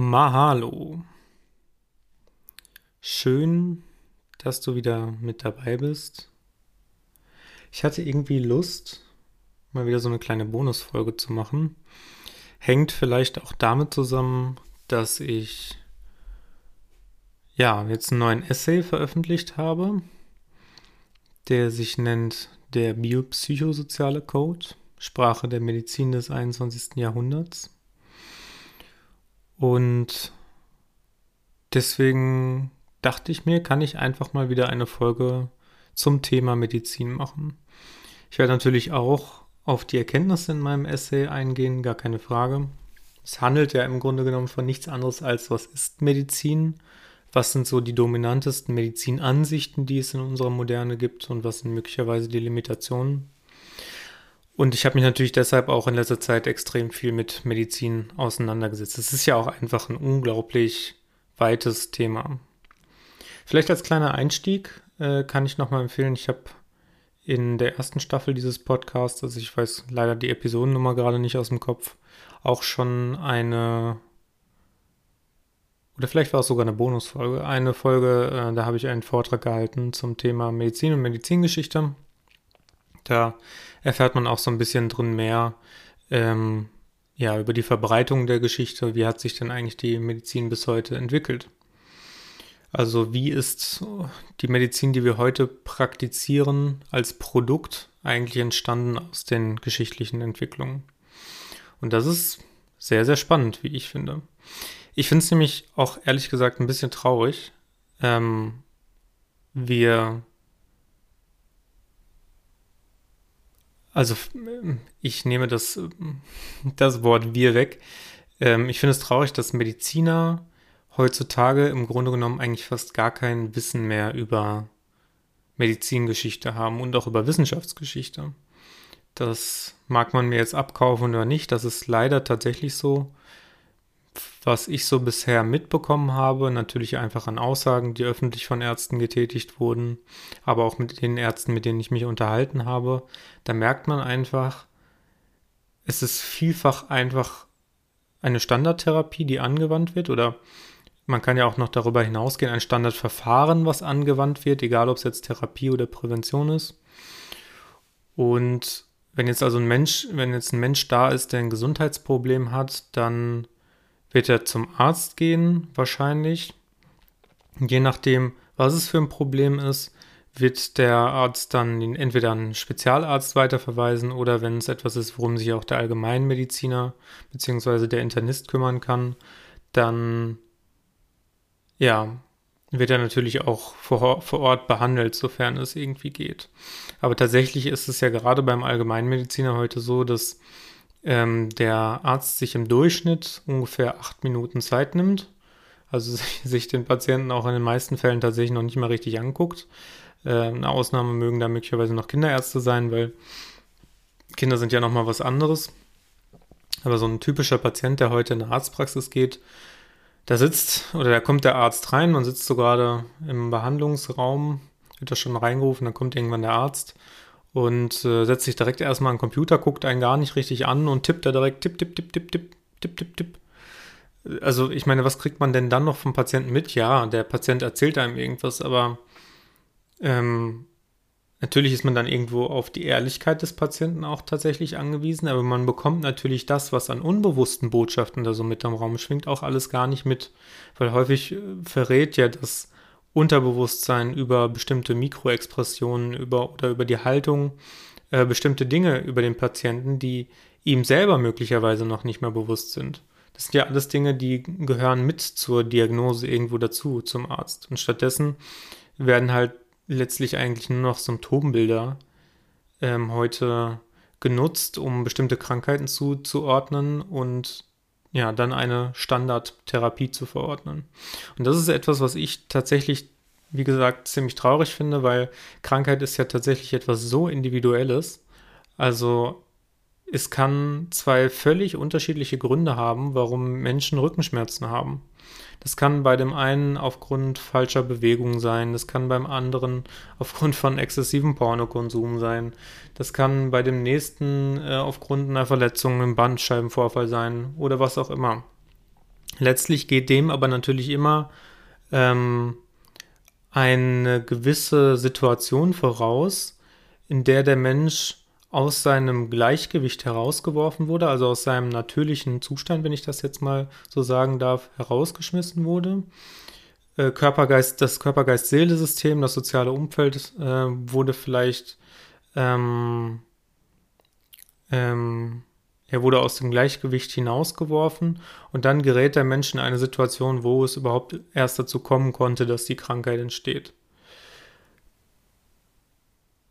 Mahalo. Schön, dass du wieder mit dabei bist. Ich hatte irgendwie Lust, mal wieder so eine kleine Bonusfolge zu machen. Hängt vielleicht auch damit zusammen, dass ich ja jetzt einen neuen Essay veröffentlicht habe, der sich nennt Der biopsychosoziale Code, Sprache der Medizin des 21. Jahrhunderts. Und deswegen dachte ich mir, kann ich einfach mal wieder eine Folge zum Thema Medizin machen. Ich werde natürlich auch auf die Erkenntnisse in meinem Essay eingehen, gar keine Frage. Es handelt ja im Grunde genommen von nichts anderes als, was ist Medizin? Was sind so die dominantesten Medizinansichten, die es in unserer Moderne gibt und was sind möglicherweise die Limitationen? Und ich habe mich natürlich deshalb auch in letzter Zeit extrem viel mit Medizin auseinandergesetzt. Es ist ja auch einfach ein unglaublich weites Thema. Vielleicht als kleiner Einstieg äh, kann ich nochmal empfehlen, ich habe in der ersten Staffel dieses Podcasts, also ich weiß leider die Episodennummer gerade nicht aus dem Kopf, auch schon eine, oder vielleicht war es sogar eine Bonusfolge, eine Folge, äh, da habe ich einen Vortrag gehalten zum Thema Medizin und Medizingeschichte. Da erfährt man auch so ein bisschen drin mehr ähm, ja, über die Verbreitung der Geschichte. Wie hat sich denn eigentlich die Medizin bis heute entwickelt? Also wie ist die Medizin, die wir heute praktizieren, als Produkt eigentlich entstanden aus den geschichtlichen Entwicklungen? Und das ist sehr, sehr spannend, wie ich finde. Ich finde es nämlich auch ehrlich gesagt ein bisschen traurig. Ähm, wir Also ich nehme das, das Wort wir weg. Ähm, ich finde es traurig, dass Mediziner heutzutage im Grunde genommen eigentlich fast gar kein Wissen mehr über Medizingeschichte haben und auch über Wissenschaftsgeschichte. Das mag man mir jetzt abkaufen oder nicht, das ist leider tatsächlich so was ich so bisher mitbekommen habe, natürlich einfach an Aussagen, die öffentlich von Ärzten getätigt wurden, aber auch mit den Ärzten, mit denen ich mich unterhalten habe, da merkt man einfach, es ist vielfach einfach eine Standardtherapie, die angewandt wird oder man kann ja auch noch darüber hinausgehen, ein Standardverfahren, was angewandt wird, egal ob es jetzt Therapie oder Prävention ist. Und wenn jetzt also ein Mensch, wenn jetzt ein Mensch da ist, der ein Gesundheitsproblem hat, dann wird er zum Arzt gehen, wahrscheinlich. Je nachdem, was es für ein Problem ist, wird der Arzt dann entweder einen Spezialarzt weiterverweisen oder wenn es etwas ist, worum sich auch der Allgemeinmediziner bzw. der Internist kümmern kann, dann ja, wird er natürlich auch vor, vor Ort behandelt, sofern es irgendwie geht. Aber tatsächlich ist es ja gerade beim Allgemeinmediziner heute so, dass ähm, der Arzt sich im Durchschnitt ungefähr acht Minuten Zeit nimmt, also sich, den Patienten auch in den meisten Fällen tatsächlich noch nicht mal richtig anguckt. Äh, eine Ausnahme mögen da möglicherweise noch Kinderärzte sein, weil Kinder sind ja nochmal was anderes. Aber so ein typischer Patient, der heute in eine Arztpraxis geht, da sitzt oder da kommt der Arzt rein, man sitzt so gerade im Behandlungsraum, wird da schon reingerufen, dann kommt irgendwann der Arzt und äh, setzt sich direkt erstmal an den Computer, guckt einen gar nicht richtig an und tippt da direkt tipp, tipp, tipp, tipp, tipp, tipp, tipp, tipp. Also ich meine, was kriegt man denn dann noch vom Patienten mit? Ja, der Patient erzählt einem irgendwas, aber ähm, natürlich ist man dann irgendwo auf die Ehrlichkeit des Patienten auch tatsächlich angewiesen, aber man bekommt natürlich das, was an unbewussten Botschaften da so mit am Raum schwingt, auch alles gar nicht mit, weil häufig äh, verrät ja das Unterbewusstsein über bestimmte Mikroexpressionen über, oder über die Haltung äh, bestimmte Dinge über den Patienten, die ihm selber möglicherweise noch nicht mehr bewusst sind. Das sind ja alles Dinge, die gehören mit zur Diagnose irgendwo dazu, zum Arzt. Und stattdessen werden halt letztlich eigentlich nur noch Symptombilder ähm, heute genutzt, um bestimmte Krankheiten zuzuordnen und ja, dann eine Standardtherapie zu verordnen. Und das ist etwas, was ich tatsächlich, wie gesagt, ziemlich traurig finde, weil Krankheit ist ja tatsächlich etwas so Individuelles. Also es kann zwei völlig unterschiedliche Gründe haben, warum Menschen Rückenschmerzen haben. Das kann bei dem einen aufgrund falscher Bewegung sein, das kann beim anderen aufgrund von exzessivem Pornokonsum sein, das kann bei dem nächsten äh, aufgrund einer Verletzung im Bandscheibenvorfall sein oder was auch immer. Letztlich geht dem aber natürlich immer ähm, eine gewisse Situation voraus, in der der Mensch aus seinem Gleichgewicht herausgeworfen wurde, also aus seinem natürlichen Zustand, wenn ich das jetzt mal so sagen darf, herausgeschmissen wurde. Äh, Körpergeist, das Körpergeist-Seele-System, das soziale Umfeld äh, wurde vielleicht, ähm, ähm, er wurde aus dem Gleichgewicht hinausgeworfen und dann gerät der Mensch in eine Situation, wo es überhaupt erst dazu kommen konnte, dass die Krankheit entsteht.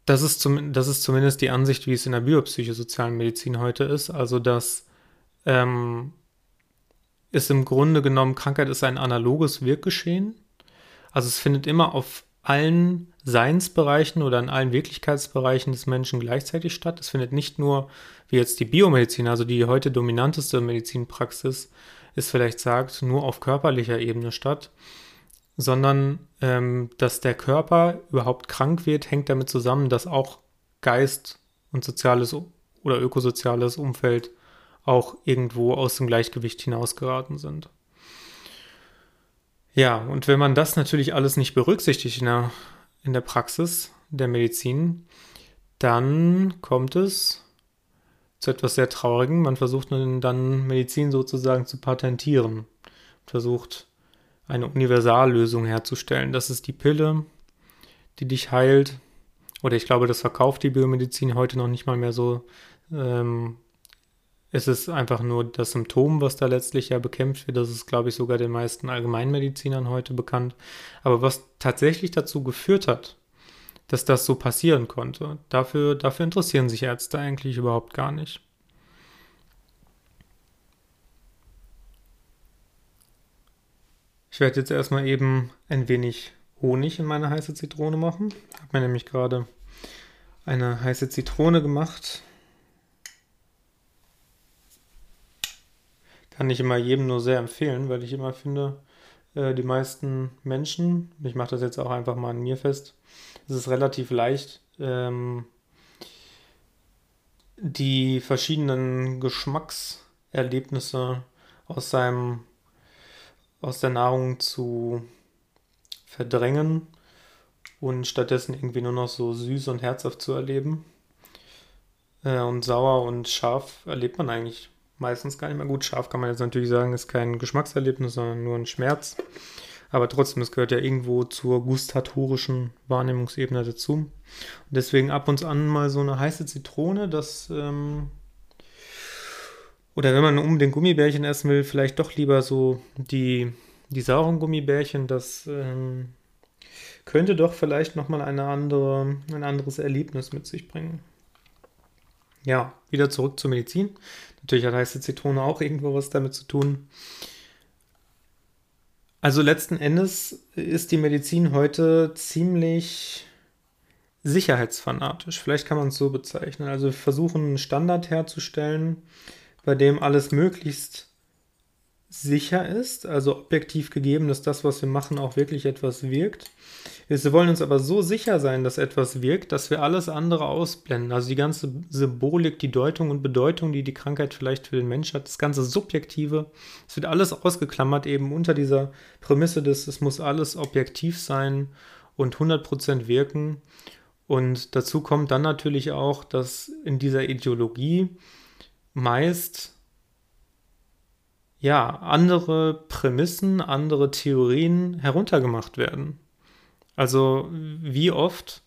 Das ist, zum, das ist zumindest die Ansicht, wie es in der biopsychosozialen Medizin heute ist. Also, dass ähm, ist im Grunde genommen, Krankheit ist ein analoges Wirkgeschehen. Also es findet immer auf allen Seinsbereichen oder in allen Wirklichkeitsbereichen des Menschen gleichzeitig statt. Es findet nicht nur, wie jetzt die Biomedizin, also die heute dominanteste Medizinpraxis, es vielleicht sagt, nur auf körperlicher Ebene statt, sondern ähm, dass der Körper überhaupt krank wird, hängt damit zusammen, dass auch Geist und soziales oder ökosoziales Umfeld auch irgendwo aus dem Gleichgewicht hinausgeraten sind. Ja, und wenn man das natürlich alles nicht berücksichtigt in der, in der Praxis der Medizin, dann kommt es zu etwas sehr Traurigem. Man versucht dann Medizin sozusagen zu patentieren. Versucht eine Universallösung herzustellen. Das ist die Pille, die dich heilt. Oder ich glaube, das verkauft die Biomedizin heute noch nicht mal mehr so. Ähm, es ist einfach nur das Symptom, was da letztlich ja bekämpft wird. Das ist, glaube ich, sogar den meisten Allgemeinmedizinern heute bekannt. Aber was tatsächlich dazu geführt hat, dass das so passieren konnte, dafür, dafür interessieren sich Ärzte eigentlich überhaupt gar nicht. Ich werde jetzt erstmal eben ein wenig Honig in meine heiße Zitrone machen. Ich habe mir nämlich gerade eine heiße Zitrone gemacht kann ich immer jedem nur sehr empfehlen, weil ich immer finde, äh, die meisten Menschen, ich mache das jetzt auch einfach mal an mir fest, es ist relativ leicht, ähm, die verschiedenen Geschmackserlebnisse aus seinem aus der Nahrung zu verdrängen und stattdessen irgendwie nur noch so süß und herzhaft zu erleben. Äh, und sauer und scharf erlebt man eigentlich meistens gar nicht mehr gut. Scharf kann man jetzt natürlich sagen, ist kein Geschmackserlebnis, sondern nur ein Schmerz. Aber trotzdem, es gehört ja irgendwo zur gustatorischen Wahrnehmungsebene dazu. Und deswegen ab und an mal so eine heiße Zitrone, das. Ähm, oder wenn man unbedingt Gummibärchen essen will, vielleicht doch lieber so die, die sauren Gummibärchen. Das ähm, könnte doch vielleicht nochmal eine andere, ein anderes Erlebnis mit sich bringen. Ja, wieder zurück zur Medizin. Natürlich hat heiße Zitrone auch irgendwo was damit zu tun. Also letzten Endes ist die Medizin heute ziemlich sicherheitsfanatisch. Vielleicht kann man es so bezeichnen. Also wir versuchen einen Standard herzustellen, bei dem alles möglichst sicher ist, also objektiv gegeben, dass das, was wir machen, auch wirklich etwas wirkt. Wir wollen uns aber so sicher sein, dass etwas wirkt, dass wir alles andere ausblenden. Also die ganze Symbolik, die Deutung und Bedeutung, die die Krankheit vielleicht für den Mensch hat, das ganze Subjektive, es wird alles ausgeklammert eben unter dieser Prämisse des, es muss alles objektiv sein und 100% wirken. Und dazu kommt dann natürlich auch, dass in dieser Ideologie meist ja, andere Prämissen, andere Theorien heruntergemacht werden. Also wie oft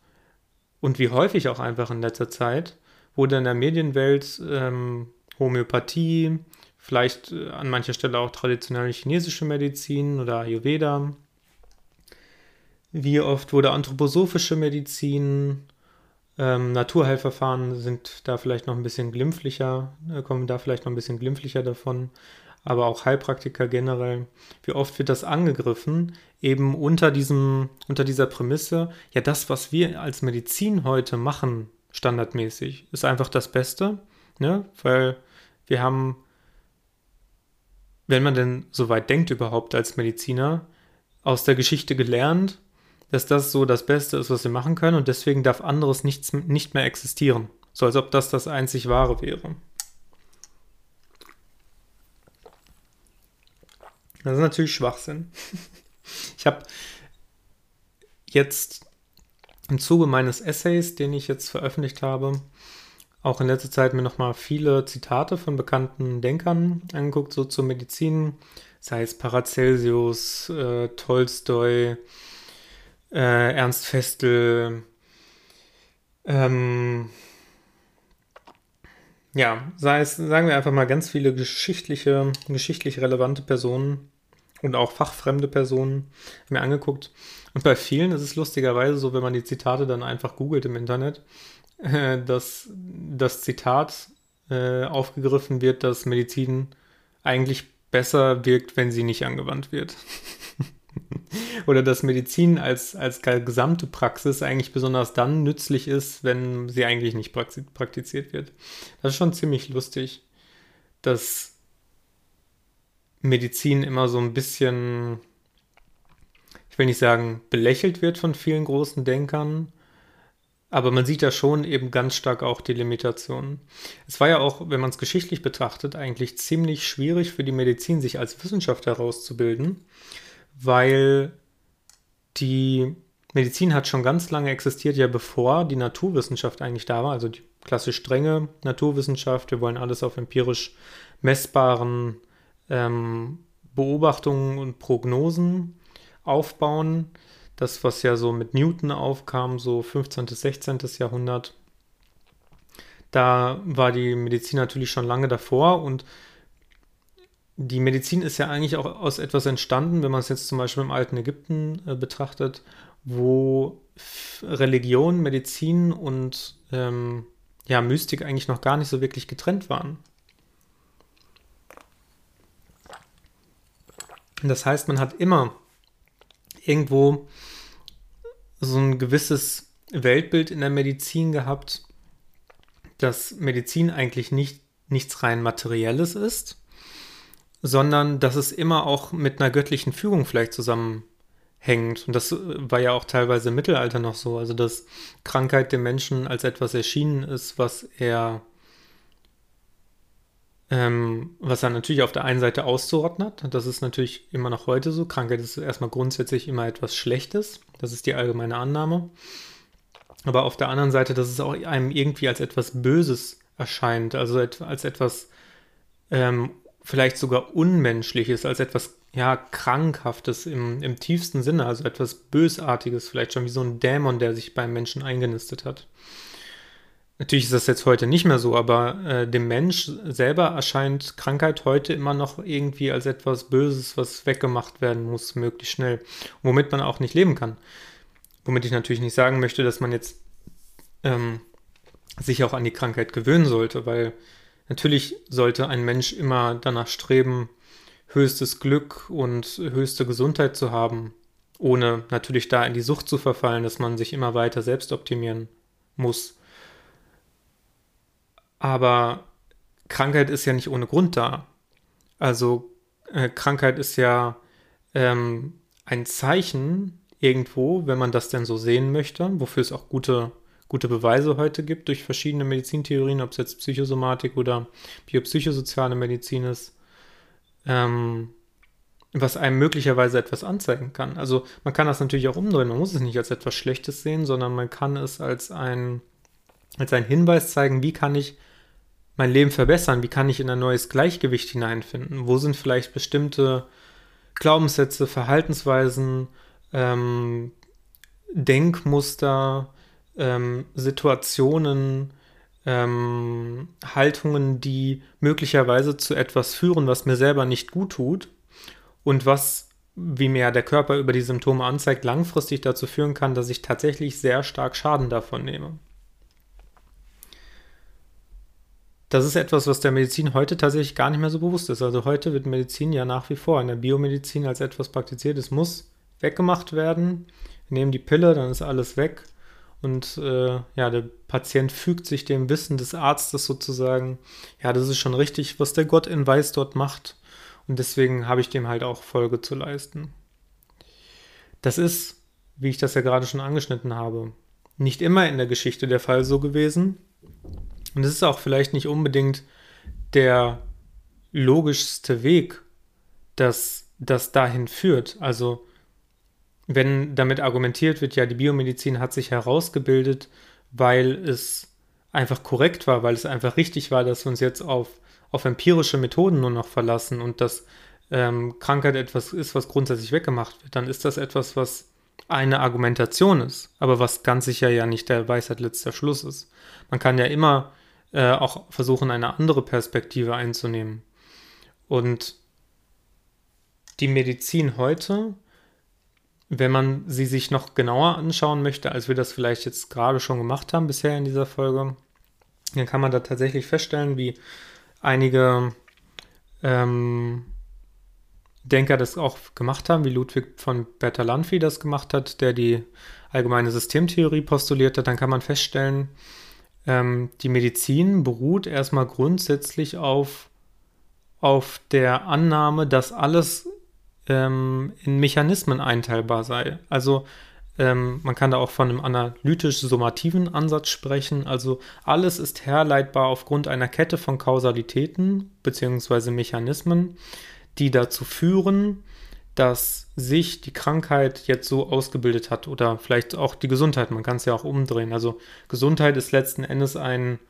und wie häufig auch einfach in letzter Zeit wurde in der Medienwelt ähm, Homöopathie, vielleicht äh, an mancher Stelle auch traditionelle chinesische Medizin oder Ayurveda. Wie oft wurde anthroposophische Medizin, ähm, Naturheilverfahren sind da vielleicht noch ein bisschen glimpflicher, äh, kommen da vielleicht noch ein bisschen glimpflicher davon. Aber auch Heilpraktiker generell, wie oft wird das angegriffen, eben unter diesem, unter dieser Prämisse, ja, das, was wir als Medizin heute machen, standardmäßig, ist einfach das Beste, ne? Weil wir haben, wenn man denn so weit denkt überhaupt als Mediziner, aus der Geschichte gelernt, dass das so das Beste ist, was wir machen können und deswegen darf anderes nichts, nicht mehr existieren. So als ob das das einzig Wahre wäre. Das ist natürlich Schwachsinn. Ich habe jetzt im Zuge meines Essays, den ich jetzt veröffentlicht habe, auch in letzter Zeit mir nochmal viele Zitate von bekannten Denkern angeguckt, so zur Medizin, sei es Paracelsius, äh, Tolstoi, äh, Ernst Festel, ähm, ja, sei es, sagen wir einfach mal ganz viele geschichtliche, geschichtlich relevante Personen und auch fachfremde Personen mir angeguckt. Und bei vielen ist es lustigerweise so, wenn man die Zitate dann einfach googelt im Internet, äh, dass das Zitat äh, aufgegriffen wird, dass Medizin eigentlich besser wirkt, wenn sie nicht angewandt wird. Oder dass Medizin als, als gesamte Praxis eigentlich besonders dann nützlich ist, wenn sie eigentlich nicht praktiziert wird. Das ist schon ziemlich lustig, dass Medizin immer so ein bisschen, ich will nicht sagen, belächelt wird von vielen großen Denkern, aber man sieht da schon eben ganz stark auch die Limitationen. Es war ja auch, wenn man es geschichtlich betrachtet, eigentlich ziemlich schwierig für die Medizin, sich als Wissenschaft herauszubilden, weil die Medizin hat schon ganz lange existiert, ja bevor die Naturwissenschaft eigentlich da war, also die klassisch strenge Naturwissenschaft. Wir wollen alles auf empirisch messbaren ähm, Beobachtungen und Prognosen aufbauen. Das, was ja so mit Newton aufkam, so 15. bis 16. Jahrhundert, da war die Medizin natürlich schon lange davor und die Medizin ist ja eigentlich auch aus etwas entstanden, wenn man es jetzt zum Beispiel im alten Ägypten äh, betrachtet, wo Religion, Medizin und ähm, ja, Mystik eigentlich noch gar nicht so wirklich getrennt waren. Das heißt, man hat immer irgendwo so ein gewisses Weltbild in der Medizin gehabt, dass Medizin eigentlich nicht nichts rein materielles ist, sondern dass es immer auch mit einer göttlichen Fügung vielleicht zusammenhängt. Und das war ja auch teilweise im Mittelalter noch so, also dass Krankheit dem Menschen als etwas erschienen ist, was er ähm, was er natürlich auf der einen Seite auszurotten hat. Das ist natürlich immer noch heute so. Krankheit ist erstmal grundsätzlich immer etwas Schlechtes. Das ist die allgemeine Annahme. Aber auf der anderen Seite, dass es auch einem irgendwie als etwas Böses erscheint, also als etwas ähm, vielleicht sogar Unmenschliches, als etwas ja, Krankhaftes im, im tiefsten Sinne, also etwas Bösartiges, vielleicht schon wie so ein Dämon, der sich beim Menschen eingenistet hat. Natürlich ist das jetzt heute nicht mehr so, aber äh, dem Mensch selber erscheint Krankheit heute immer noch irgendwie als etwas Böses, was weggemacht werden muss, möglichst schnell, womit man auch nicht leben kann. Womit ich natürlich nicht sagen möchte, dass man jetzt ähm, sich auch an die Krankheit gewöhnen sollte, weil natürlich sollte ein Mensch immer danach streben, höchstes Glück und höchste Gesundheit zu haben, ohne natürlich da in die Sucht zu verfallen, dass man sich immer weiter selbst optimieren muss. Aber Krankheit ist ja nicht ohne Grund da. Also äh, Krankheit ist ja ähm, ein Zeichen irgendwo, wenn man das denn so sehen möchte, wofür es auch gute, gute Beweise heute gibt durch verschiedene Medizintheorien, ob es jetzt Psychosomatik oder biopsychosoziale Medizin ist, ähm, was einem möglicherweise etwas anzeigen kann. Also man kann das natürlich auch umdrehen, man muss es nicht als etwas Schlechtes sehen, sondern man kann es als ein, als einen Hinweis zeigen, wie kann ich mein Leben verbessern? Wie kann ich in ein neues Gleichgewicht hineinfinden? Wo sind vielleicht bestimmte Glaubenssätze, Verhaltensweisen, ähm, Denkmuster, ähm, Situationen, ähm, Haltungen, die möglicherweise zu etwas führen, was mir selber nicht gut tut und was, wie mir der Körper über die Symptome anzeigt, langfristig dazu führen kann, dass ich tatsächlich sehr stark Schaden davon nehme. das ist etwas, was der Medizin heute tatsächlich gar nicht mehr so bewusst ist. Also heute wird Medizin ja nach wie vor in der Biomedizin als etwas praktiziert. Es muss weggemacht werden. Wir nehmen die Pille, dann ist alles weg. Und äh, ja, der Patient fügt sich dem Wissen des Arztes sozusagen. Ja, das ist schon richtig, was der Gott in Weiß dort macht. Und deswegen habe ich dem halt auch Folge zu leisten. Das ist, wie ich das ja gerade schon angeschnitten habe, nicht immer in der Geschichte der Fall so gewesen. Und es ist auch vielleicht nicht unbedingt der logischste Weg, dass das dahin führt. Also wenn damit argumentiert wird, ja, die Biomedizin hat sich herausgebildet, weil es einfach korrekt war, weil es einfach richtig war, dass wir uns jetzt auf, auf empirische Methoden nur noch verlassen und dass ähm, Krankheit etwas ist, was grundsätzlich weggemacht wird, dann ist das etwas, was eine Argumentation ist, aber was ganz sicher ja nicht der Weisheit letzter Schluss ist. Man kann ja immer äh, auch versuchen, eine andere Perspektive einzunehmen. Und die Medizin heute, wenn man sie sich noch genauer anschauen möchte, als wir das vielleicht jetzt gerade schon gemacht haben bisher in dieser Folge, dann kann man da tatsächlich feststellen, wie einige ähm, Denker das auch gemacht haben, wie Ludwig von Bertalanffy das gemacht hat, der die allgemeine Systemtheorie postuliert hat, dann kann man feststellen, ähm, die Medizin beruht erstmal grundsätzlich auf, auf der Annahme, dass alles ähm, in Mechanismen einteilbar sei. Also ähm, man kann da auch von einem analytisch-summativen Ansatz sprechen. Also alles ist herleitbar aufgrund einer Kette von Kausalitäten bzw. Mechanismen, die dazu führen, dass sich die Krankheit jetzt so ausgebildet hat oder vielleicht auch die Gesundheit. Man kann es ja auch umdrehen. Also Gesundheit ist letzten Endes ein,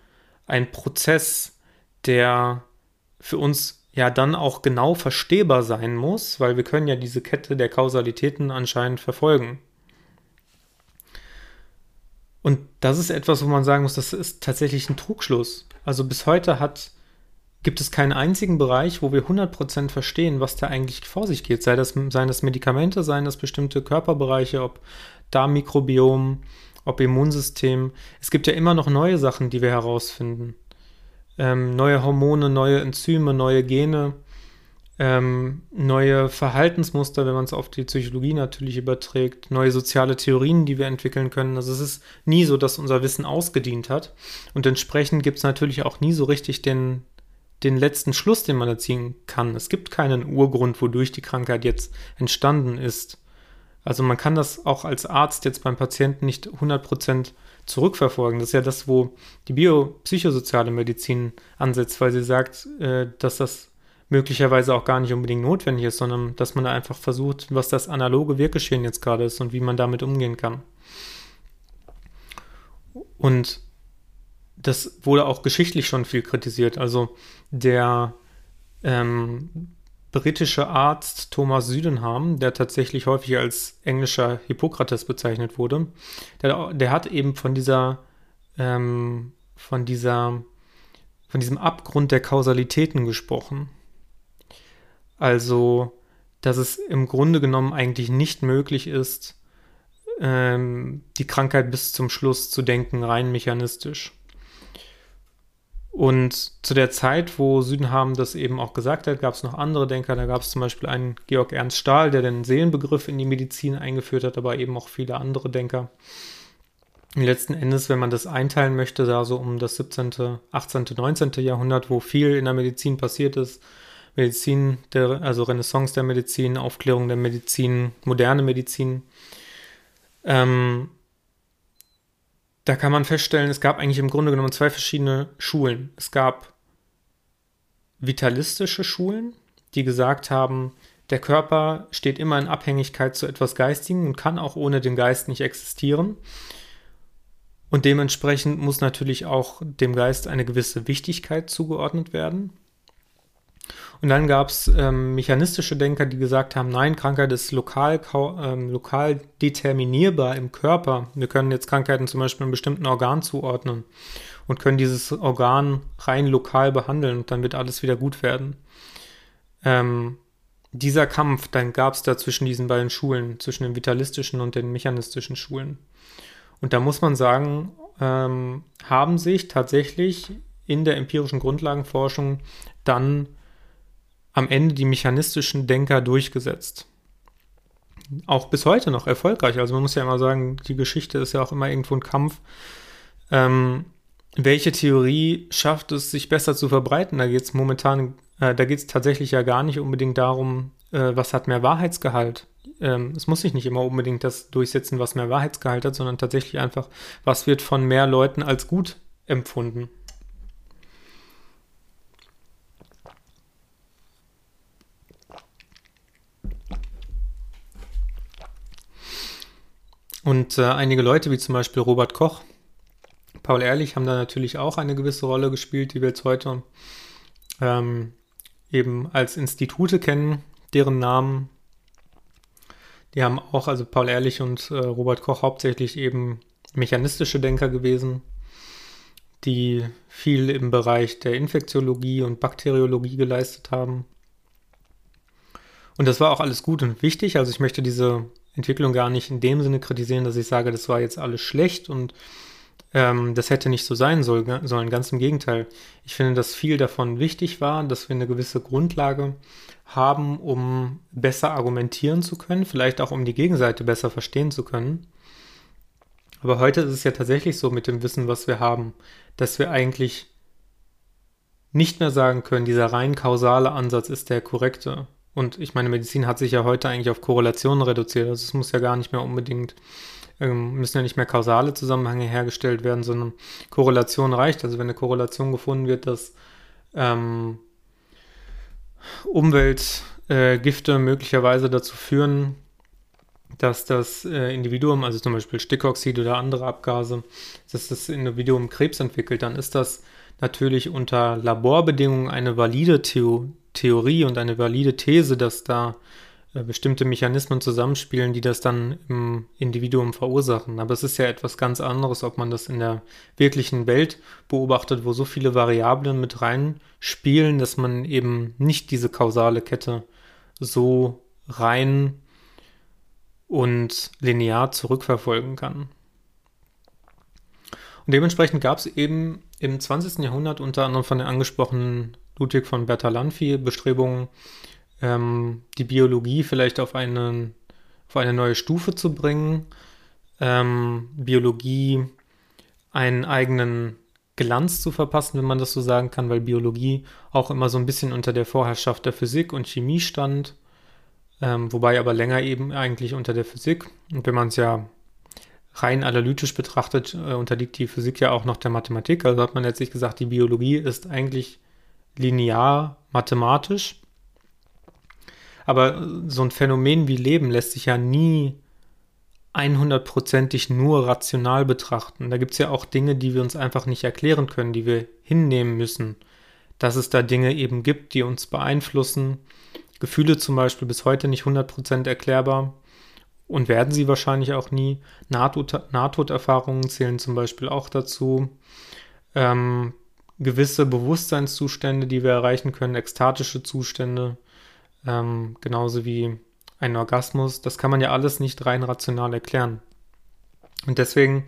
ein Prozess, der für uns ja dann auch genau verstehbar sein muss, weil wir können ja diese Kette der Kausalitäten anscheinend verfolgen. Und das ist etwas, wo man sagen muss, das ist tatsächlich ein Trugschluss. Also bis heute hat gibt es keinen einzigen Bereich, wo wir 100% verstehen, was da eigentlich vor sich geht. Sei das, seien das Medikamente, seien das bestimmte Körperbereiche, ob Darmmikrobiom, ob Immunsystem. Es gibt ja immer noch neue Sachen, die wir herausfinden. Ähm, neue Hormone, neue Enzyme, neue Gene, ähm, neue Verhaltensmuster, wenn man es auf die Psychologie natürlich überträgt, neue soziale Theorien, die wir entwickeln können. Also es ist nie so, dass unser Wissen ausgedient hat. Und entsprechend gibt es natürlich auch nie so richtig den, den letzten Schluss, den man da ziehen kann. Es gibt keinen Urgrund, wodurch die Krankheit jetzt entstanden ist. Also man kann das auch als Arzt jetzt beim Patienten nicht 100% zurückverfolgen. Das ist ja das, wo die biopsychosoziale Medizin ansetzt, weil sie sagt, äh, dass das möglicherweise auch gar nicht unbedingt notwendig ist, sondern dass man einfach versucht, was das analoge Wirkgeschehen jetzt gerade ist und wie man damit umgehen kann. Und das wurde auch geschichtlich schon viel kritisiert. Also der ähm, britische Arzt Thomas Südenham, der tatsächlich häufig als englischer Hippokrates bezeichnet wurde, der, der hat eben von dieser, ähm, von dieser, von diesem Abgrund der Kausalitäten gesprochen. Also, dass es im Grunde genommen eigentlich nicht möglich ist, ähm, die Krankheit bis zum Schluss zu denken, rein mechanistisch. Und zu der Zeit, wo Südenham das eben auch gesagt hat, gab es noch andere Denker. Da gab es zum Beispiel einen Georg Ernst Stahl, der den Seelenbegriff in die Medizin eingeführt hat, aber eben auch viele andere Denker. Letzten Endes, wenn man das einteilen möchte, da so um das 17., 18., 19. Jahrhundert, wo viel in der Medizin passiert ist, Medizin, der, also Renaissance der Medizin, Aufklärung der Medizin, moderne Medizin, ähm, da kann man feststellen, es gab eigentlich im Grunde genommen zwei verschiedene Schulen. Es gab vitalistische Schulen, die gesagt haben, der Körper steht immer in Abhängigkeit zu etwas Geistigen und kann auch ohne den Geist nicht existieren. Und dementsprechend muss natürlich auch dem Geist eine gewisse Wichtigkeit zugeordnet werden. Und dann gab es ähm, mechanistische Denker, die gesagt haben, nein, Krankheit ist lokal, ähm, lokal determinierbar im Körper. Wir können jetzt Krankheiten zum Beispiel einem bestimmten Organ zuordnen und können dieses Organ rein lokal behandeln und dann wird alles wieder gut werden. Ähm, dieser Kampf, dann gab es da zwischen diesen beiden Schulen, zwischen den vitalistischen und den mechanistischen Schulen. Und da muss man sagen, ähm, haben sich tatsächlich in der empirischen Grundlagenforschung dann am Ende die mechanistischen Denker durchgesetzt. Auch bis heute noch erfolgreich. Also man muss ja immer sagen, die Geschichte ist ja auch immer irgendwo ein Kampf. Ähm, welche Theorie schafft es, sich besser zu verbreiten? Da geht es momentan, äh, da geht es tatsächlich ja gar nicht unbedingt darum, äh, was hat mehr Wahrheitsgehalt. Ähm, es muss sich nicht immer unbedingt das durchsetzen, was mehr Wahrheitsgehalt hat, sondern tatsächlich einfach, was wird von mehr Leuten als gut empfunden. Und äh, einige Leute, wie zum Beispiel Robert Koch, Paul Ehrlich, haben da natürlich auch eine gewisse Rolle gespielt, die wir jetzt heute ähm, eben als Institute kennen, deren Namen. Die haben auch, also Paul Ehrlich und äh, Robert Koch hauptsächlich eben mechanistische Denker gewesen, die viel im Bereich der Infektiologie und Bakteriologie geleistet haben. Und das war auch alles gut und wichtig. Also ich möchte diese Entwicklung gar nicht in dem Sinne kritisieren, dass ich sage, das war jetzt alles schlecht und ähm, das hätte nicht so sein soll, sollen. Ganz im Gegenteil. Ich finde, dass viel davon wichtig war, dass wir eine gewisse Grundlage haben, um besser argumentieren zu können, vielleicht auch um die Gegenseite besser verstehen zu können. Aber heute ist es ja tatsächlich so mit dem Wissen, was wir haben, dass wir eigentlich nicht mehr sagen können, dieser rein kausale Ansatz ist der korrekte. Und ich meine, Medizin hat sich ja heute eigentlich auf Korrelationen reduziert. Also es muss ja gar nicht mehr unbedingt, ähm, müssen ja nicht mehr kausale Zusammenhänge hergestellt werden, sondern Korrelation reicht. Also wenn eine Korrelation gefunden wird, dass ähm, Umweltgifte äh, möglicherweise dazu führen, dass das äh, Individuum, also zum Beispiel Stickoxid oder andere Abgase, dass das Individuum Krebs entwickelt, dann ist das natürlich unter Laborbedingungen eine valide Theo Theorie und eine valide These, dass da äh, bestimmte Mechanismen zusammenspielen, die das dann im Individuum verursachen. Aber es ist ja etwas ganz anderes, ob man das in der wirklichen Welt beobachtet, wo so viele Variablen mit reinspielen, dass man eben nicht diese kausale Kette so rein und linear zurückverfolgen kann. Und dementsprechend gab es eben im 20. Jahrhundert unter anderem von den angesprochenen Ludwig von Bertalanffy Bestrebungen, ähm, die Biologie vielleicht auf, einen, auf eine neue Stufe zu bringen, ähm, Biologie einen eigenen Glanz zu verpassen, wenn man das so sagen kann, weil Biologie auch immer so ein bisschen unter der Vorherrschaft der Physik und Chemie stand, ähm, wobei aber länger eben eigentlich unter der Physik. Und wenn man es ja rein analytisch betrachtet, äh, unterliegt die Physik ja auch noch der Mathematik. Also hat man letztlich gesagt, die Biologie ist eigentlich linear mathematisch. Aber so ein Phänomen wie Leben lässt sich ja nie 100%ig nur rational betrachten. Da gibt es ja auch Dinge, die wir uns einfach nicht erklären können, die wir hinnehmen müssen. Dass es da Dinge eben gibt, die uns beeinflussen. Gefühle zum Beispiel bis heute nicht 100% erklärbar und werden sie wahrscheinlich auch nie. Nahtod Nahtoderfahrungen zählen zum Beispiel auch dazu. Ähm, gewisse Bewusstseinszustände, die wir erreichen können, ekstatische Zustände, ähm, genauso wie ein Orgasmus, das kann man ja alles nicht rein rational erklären. Und deswegen,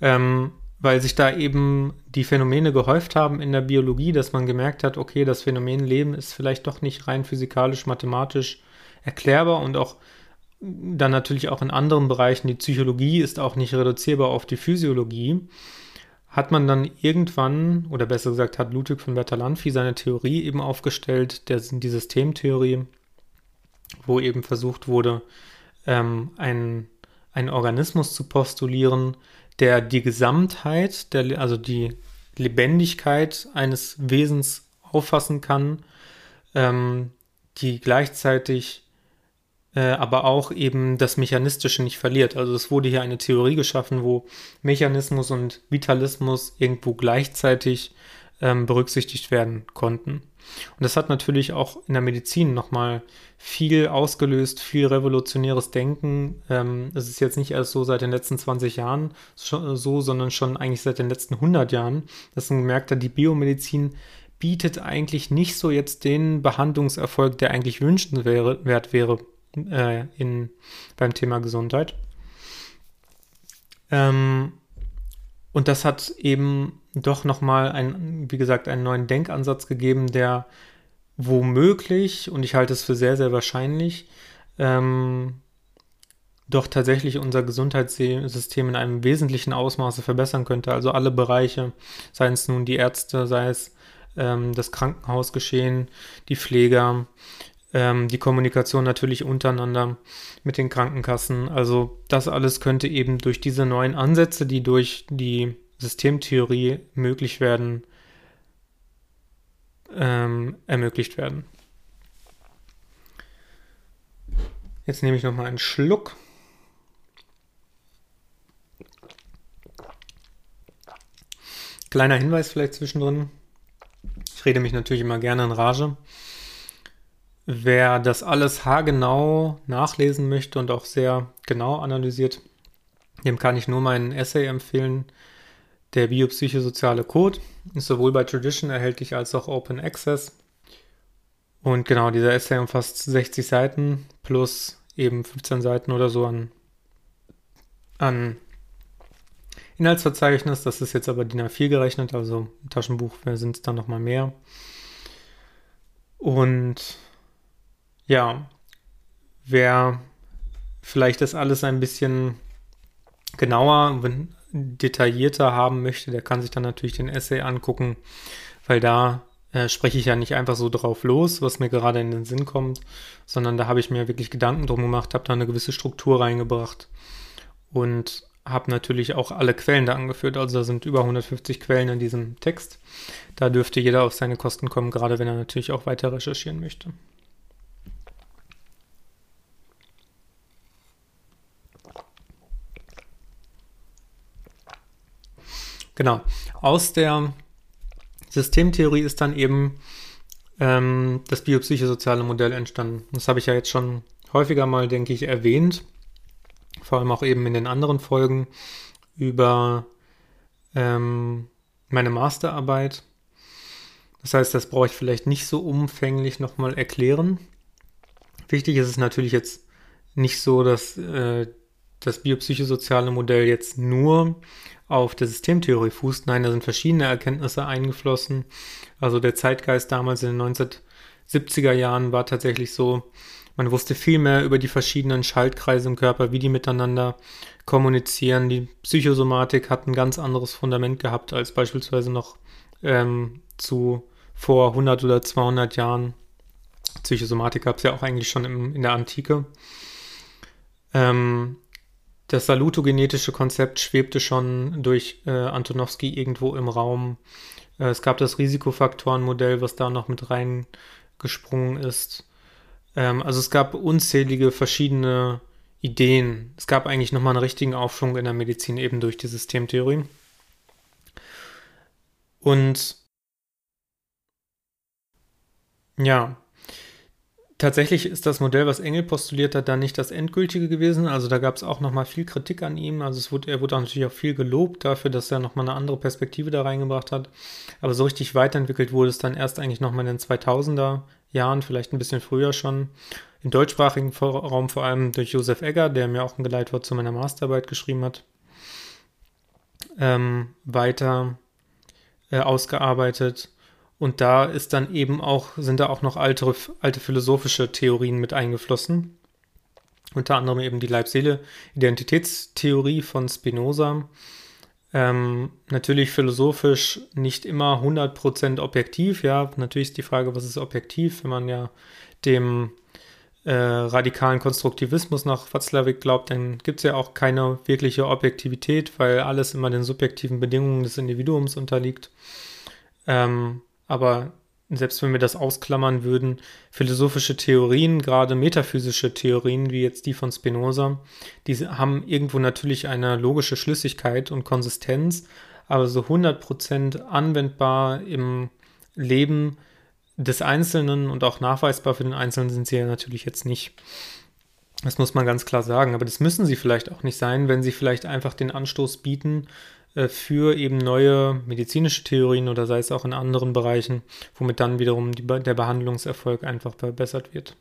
ähm, weil sich da eben die Phänomene gehäuft haben in der Biologie, dass man gemerkt hat, okay, das Phänomen Leben ist vielleicht doch nicht rein physikalisch, mathematisch erklärbar und auch dann natürlich auch in anderen Bereichen, die Psychologie ist auch nicht reduzierbar auf die Physiologie hat man dann irgendwann, oder besser gesagt, hat Ludwig von Bertalanffy seine Theorie eben aufgestellt, der, die Systemtheorie, wo eben versucht wurde, ähm, ein, einen Organismus zu postulieren, der die Gesamtheit, der, also die Lebendigkeit eines Wesens auffassen kann, ähm, die gleichzeitig aber auch eben das Mechanistische nicht verliert. Also es wurde hier eine Theorie geschaffen, wo Mechanismus und Vitalismus irgendwo gleichzeitig ähm, berücksichtigt werden konnten. Und das hat natürlich auch in der Medizin nochmal viel ausgelöst, viel revolutionäres Denken. Ähm, es ist jetzt nicht erst so seit den letzten 20 Jahren so, sondern schon eigentlich seit den letzten 100 Jahren, dass man gemerkt hat, die Biomedizin bietet eigentlich nicht so jetzt den Behandlungserfolg, der eigentlich wünschenswert wäre äh, in, beim Thema Gesundheit. Ähm, und das hat eben doch nochmal ein, wie gesagt, einen neuen Denkansatz gegeben, der womöglich, und ich halte es für sehr, sehr wahrscheinlich, ähm, doch tatsächlich unser Gesundheitssystem in einem wesentlichen Ausmaße verbessern könnte. Also alle Bereiche, seien es nun die Ärzte, sei es ähm, das Krankenhausgeschehen, die Pfleger, ähm, die Kommunikation natürlich untereinander mit den Krankenkassen. Also das alles könnte eben durch diese neuen Ansätze, die durch die Systemtheorie möglich werden, ähm, ermöglicht werden. Jetzt nehme ich nochmal einen Schluck. Kleiner Hinweis vielleicht zwischendrin. Ich rede mich natürlich immer gerne in Rage. Wer das alles haargenau nachlesen möchte und auch sehr genau analysiert, dem kann ich nur meinen Essay empfehlen. Der biopsychosoziale Code ist sowohl bei Tradition erhältlich als auch Open Access. Und genau, dieser Essay umfasst 60 Seiten plus eben 15 Seiten oder so an, an Inhaltsverzeichnis. Das ist jetzt aber DIN A4 gerechnet, also im Taschenbuch sind es dann nochmal mehr. Und ja, wer vielleicht das alles ein bisschen genauer, detaillierter haben möchte, der kann sich dann natürlich den Essay angucken, weil da äh, spreche ich ja nicht einfach so drauf los, was mir gerade in den Sinn kommt, sondern da habe ich mir wirklich Gedanken drum gemacht, habe da eine gewisse Struktur reingebracht und habe natürlich auch alle Quellen da angeführt. Also da sind über 150 Quellen in diesem Text. Da dürfte jeder auf seine Kosten kommen, gerade wenn er natürlich auch weiter recherchieren möchte. Genau. Aus der Systemtheorie ist dann eben ähm, das biopsychosoziale Modell entstanden. Das habe ich ja jetzt schon häufiger mal, denke ich, erwähnt. Vor allem auch eben in den anderen Folgen über ähm, meine Masterarbeit. Das heißt, das brauche ich vielleicht nicht so umfänglich nochmal erklären. Wichtig ist es natürlich jetzt nicht so, dass äh, das biopsychosoziale Modell jetzt nur auf der Systemtheorie fußt. Nein, da sind verschiedene Erkenntnisse eingeflossen. Also der Zeitgeist damals in den 1970er Jahren war tatsächlich so, man wusste viel mehr über die verschiedenen Schaltkreise im Körper, wie die miteinander kommunizieren. Die Psychosomatik hat ein ganz anderes Fundament gehabt als beispielsweise noch ähm, zu vor 100 oder 200 Jahren. Psychosomatik gab es ja auch eigentlich schon im, in der Antike. Ähm, das salutogenetische Konzept schwebte schon durch äh, Antonowski irgendwo im Raum. Äh, es gab das Risikofaktorenmodell, was da noch mit reingesprungen ist. Ähm, also es gab unzählige verschiedene Ideen. Es gab eigentlich nochmal einen richtigen Aufschwung in der Medizin eben durch die Systemtheorie. Und ja, Tatsächlich ist das Modell, was Engel postuliert hat, dann nicht das endgültige gewesen. Also da gab es auch nochmal viel Kritik an ihm. Also es wurde, er wurde auch natürlich auch viel gelobt dafür, dass er nochmal eine andere Perspektive da reingebracht hat. Aber so richtig weiterentwickelt wurde es dann erst eigentlich nochmal in den 2000er Jahren, vielleicht ein bisschen früher schon. Im deutschsprachigen Raum vor allem durch Josef Egger, der mir auch ein Geleitwort zu meiner Masterarbeit geschrieben hat, ähm, weiter äh, ausgearbeitet. Und da ist dann eben auch, sind da auch noch alte, alte philosophische Theorien mit eingeflossen. Unter anderem eben die Leib-Seele-Identitätstheorie von Spinoza. Ähm, natürlich philosophisch nicht immer 100% objektiv, ja. Natürlich ist die Frage, was ist objektiv, wenn man ja dem äh, radikalen Konstruktivismus nach Watzlawick glaubt, dann gibt es ja auch keine wirkliche Objektivität, weil alles immer den subjektiven Bedingungen des Individuums unterliegt. Ähm, aber selbst wenn wir das ausklammern würden, philosophische Theorien, gerade metaphysische Theorien, wie jetzt die von Spinoza, die haben irgendwo natürlich eine logische Schlüssigkeit und Konsistenz, aber so 100% anwendbar im Leben des Einzelnen und auch nachweisbar für den Einzelnen sind sie ja natürlich jetzt nicht. Das muss man ganz klar sagen, aber das müssen sie vielleicht auch nicht sein, wenn sie vielleicht einfach den Anstoß bieten, für eben neue medizinische Theorien oder sei es auch in anderen Bereichen, womit dann wiederum die, der Behandlungserfolg einfach verbessert wird.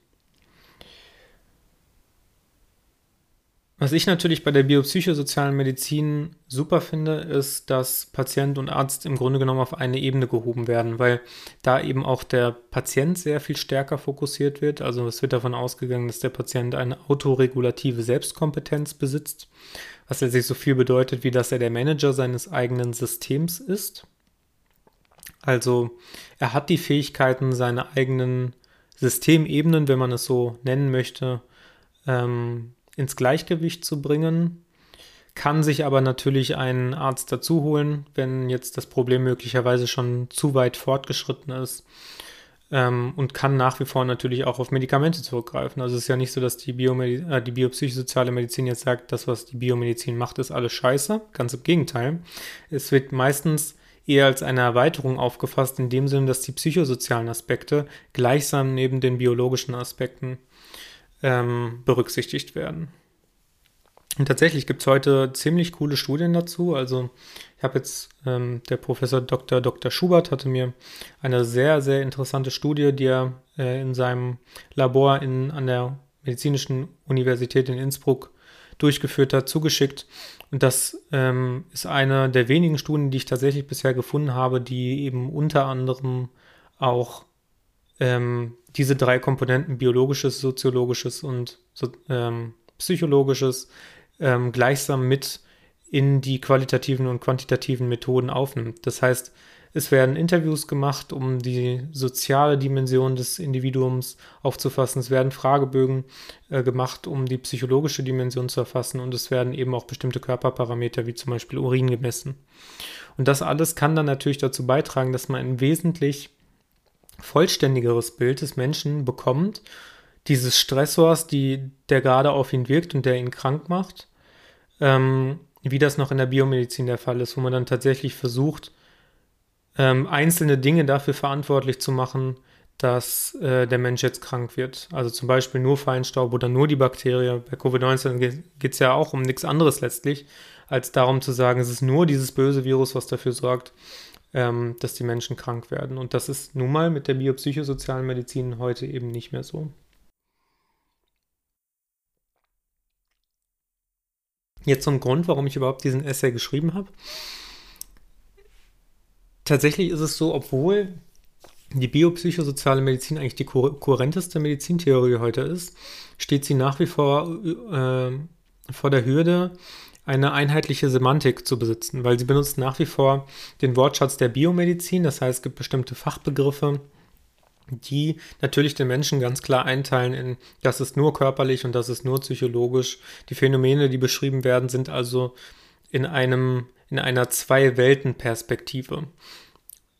Was ich natürlich bei der biopsychosozialen Medizin super finde, ist, dass Patient und Arzt im Grunde genommen auf eine Ebene gehoben werden, weil da eben auch der Patient sehr viel stärker fokussiert wird. Also es wird davon ausgegangen, dass der Patient eine autoregulative Selbstkompetenz besitzt was letztlich so viel bedeutet, wie dass er der Manager seines eigenen Systems ist. Also er hat die Fähigkeiten, seine eigenen Systemebenen, wenn man es so nennen möchte, ähm, ins Gleichgewicht zu bringen, kann sich aber natürlich einen Arzt dazu holen, wenn jetzt das Problem möglicherweise schon zu weit fortgeschritten ist ähm, und kann nach wie vor natürlich auch auf Medikamente zurückgreifen. Also es ist ja nicht so, dass die, Biomedi äh, die biopsychosoziale Medizin jetzt sagt, das, was die Biomedizin macht, ist alles scheiße. Ganz im Gegenteil. Es wird meistens eher als eine Erweiterung aufgefasst, in dem Sinne, dass die psychosozialen Aspekte gleichsam neben den biologischen Aspekten ähm, berücksichtigt werden. Und tatsächlich gibt es heute ziemlich coole Studien dazu. Also ich habe jetzt, ähm, der Professor Dr. Dr. Schubert hatte mir eine sehr, sehr interessante Studie, die er äh, in seinem Labor in, an der Medizinischen Universität in Innsbruck durchgeführt hat, zugeschickt. Und das ähm, ist eine der wenigen Studien, die ich tatsächlich bisher gefunden habe, die eben unter anderem auch ähm, diese drei Komponenten, biologisches, soziologisches und ähm, psychologisches, ähm, gleichsam mit in die qualitativen und quantitativen Methoden aufnimmt. Das heißt, es werden Interviews gemacht, um die soziale Dimension des Individuums aufzufassen. Es werden Fragebögen äh, gemacht, um die psychologische Dimension zu erfassen. Und es werden eben auch bestimmte Körperparameter wie zum Beispiel Urin gemessen. Und das alles kann dann natürlich dazu beitragen, dass man ein wesentlich vollständigeres Bild des Menschen bekommt, dieses Stressors, die, der gerade auf ihn wirkt und der ihn krank macht, ähm, wie das noch in der Biomedizin der Fall ist, wo man dann tatsächlich versucht, ähm, einzelne Dinge dafür verantwortlich zu machen, dass äh, der Mensch jetzt krank wird. Also zum Beispiel nur Feinstaub oder nur die Bakterie. Bei Covid-19 geht es ja auch um nichts anderes letztlich, als darum zu sagen, es ist nur dieses böse Virus, was dafür sorgt, ähm, dass die Menschen krank werden. Und das ist nun mal mit der biopsychosozialen Medizin heute eben nicht mehr so. Jetzt zum Grund, warum ich überhaupt diesen Essay geschrieben habe tatsächlich ist es so, obwohl die biopsychosoziale Medizin eigentlich die kohärenteste Medizintheorie heute ist, steht sie nach wie vor äh, vor der Hürde, eine einheitliche Semantik zu besitzen, weil sie benutzt nach wie vor den Wortschatz der Biomedizin, das heißt, es gibt bestimmte Fachbegriffe, die natürlich den Menschen ganz klar einteilen in, das ist nur körperlich und das ist nur psychologisch. Die Phänomene, die beschrieben werden, sind also in einem in einer Zwei-Welten-Perspektive.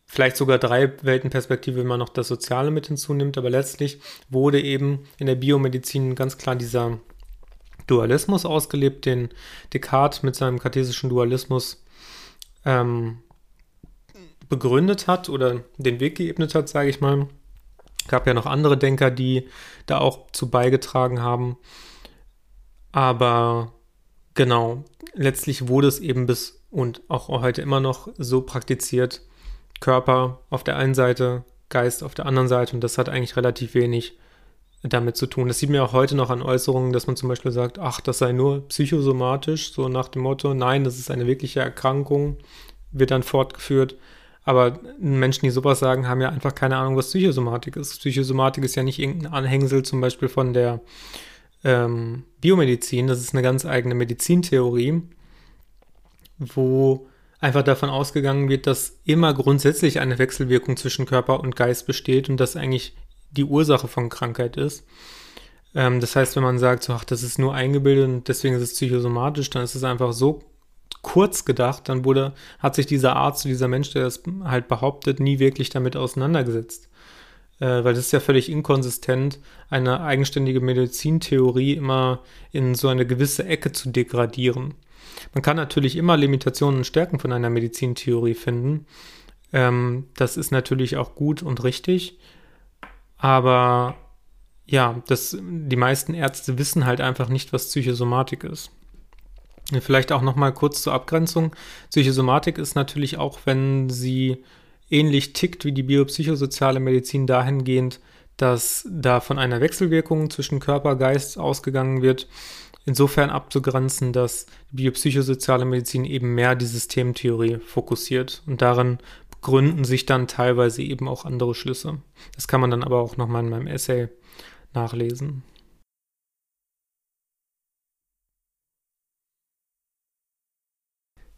Vielleicht sogar drei Welten-Perspektive, wenn man noch das Soziale mit hinzunimmt, aber letztlich wurde eben in der Biomedizin ganz klar dieser Dualismus ausgelebt, den Descartes mit seinem kartesischen Dualismus ähm, begründet hat oder den Weg geebnet hat, sage ich mal. Gab ja noch andere Denker, die da auch zu beigetragen haben. Aber genau, letztlich wurde es eben bis und auch heute immer noch so praktiziert. Körper auf der einen Seite, Geist auf der anderen Seite und das hat eigentlich relativ wenig damit zu tun. Das sieht man auch heute noch an Äußerungen, dass man zum Beispiel sagt, ach, das sei nur psychosomatisch, so nach dem Motto, nein, das ist eine wirkliche Erkrankung, wird dann fortgeführt. Aber Menschen, die sowas sagen, haben ja einfach keine Ahnung, was Psychosomatik ist. Psychosomatik ist ja nicht irgendein Anhängsel zum Beispiel von der ähm, Biomedizin, das ist eine ganz eigene Medizintheorie wo einfach davon ausgegangen wird, dass immer grundsätzlich eine Wechselwirkung zwischen Körper und Geist besteht und das eigentlich die Ursache von Krankheit ist. Ähm, das heißt, wenn man sagt, so, ach, das ist nur eingebildet und deswegen ist es psychosomatisch, dann ist es einfach so kurz gedacht, dann wurde, hat sich dieser Arzt, dieser Mensch, der das halt behauptet, nie wirklich damit auseinandergesetzt. Äh, weil das ist ja völlig inkonsistent, eine eigenständige Medizintheorie immer in so eine gewisse Ecke zu degradieren. Man kann natürlich immer Limitationen und Stärken von einer Medizintheorie finden. Ähm, das ist natürlich auch gut und richtig. Aber ja, das, die meisten Ärzte wissen halt einfach nicht, was Psychosomatik ist. Vielleicht auch noch mal kurz zur Abgrenzung. Psychosomatik ist natürlich auch, wenn sie ähnlich tickt wie die biopsychosoziale Medizin dahingehend, dass da von einer Wechselwirkung zwischen Körper, Geist ausgegangen wird insofern abzugrenzen, dass die biopsychosoziale Medizin eben mehr die Systemtheorie fokussiert und darin gründen sich dann teilweise eben auch andere Schlüsse. Das kann man dann aber auch nochmal in meinem Essay nachlesen.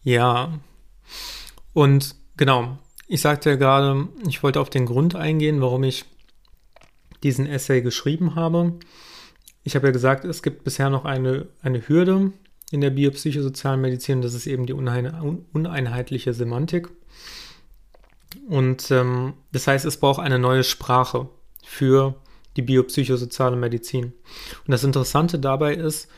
Ja, und genau, ich sagte ja gerade, ich wollte auf den Grund eingehen, warum ich diesen Essay geschrieben habe. Ich habe ja gesagt, es gibt bisher noch eine, eine Hürde in der biopsychosozialen Medizin, das ist eben die uneinheitliche Semantik. Und ähm, das heißt, es braucht eine neue Sprache für die biopsychosoziale Medizin. Und das Interessante dabei ist,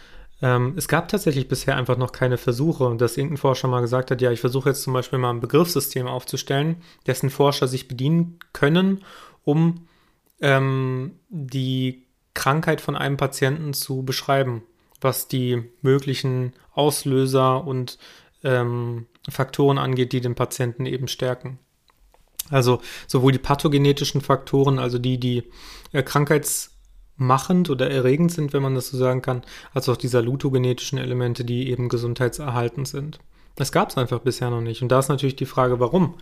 Ähm, es gab tatsächlich bisher einfach noch keine Versuche, dass irgendein Forscher mal gesagt hat, ja, ich versuche jetzt zum Beispiel mal ein Begriffssystem aufzustellen, dessen Forscher sich bedienen können, um ähm, die Krankheit von einem Patienten zu beschreiben, was die möglichen Auslöser und ähm, Faktoren angeht, die den Patienten eben stärken. Also sowohl die pathogenetischen Faktoren, also die, die äh, krankheitsmachend oder erregend sind, wenn man das so sagen kann, als auch die salutogenetischen Elemente, die eben gesundheitserhaltend sind. Das gab es einfach bisher noch nicht. Und da ist natürlich die Frage, warum?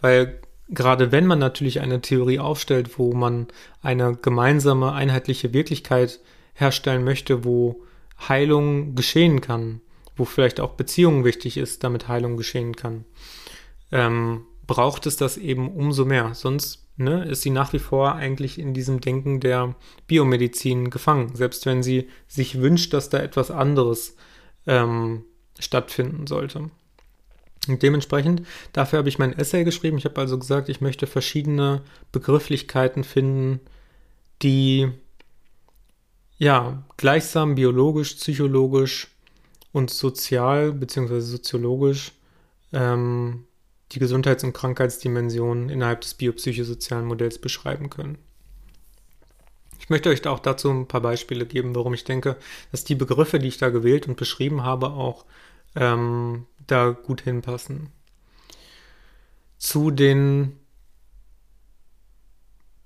Weil gerade wenn man natürlich eine Theorie aufstellt, wo man eine gemeinsame, einheitliche Wirklichkeit herstellen möchte, wo Heilung geschehen kann, wo vielleicht auch Beziehung wichtig ist, damit Heilung geschehen kann, ähm, braucht es das eben umso mehr. Sonst ne, ist sie nach wie vor eigentlich in diesem Denken der Biomedizin gefangen, selbst wenn sie sich wünscht, dass da etwas anderes ähm, stattfinden sollte. Und dementsprechend, dafür habe ich mein Essay geschrieben. Ich habe also gesagt, ich möchte verschiedene Begrifflichkeiten finden, die ja gleichsam biologisch, psychologisch und sozial bzw. soziologisch ähm, die Gesundheits- und Krankheitsdimensionen innerhalb des biopsychosozialen Modells beschreiben können. Ich möchte euch da auch dazu ein paar Beispiele geben, warum ich denke, dass die Begriffe, die ich da gewählt und beschrieben habe, auch ähm, da gut hinpassen. Zu den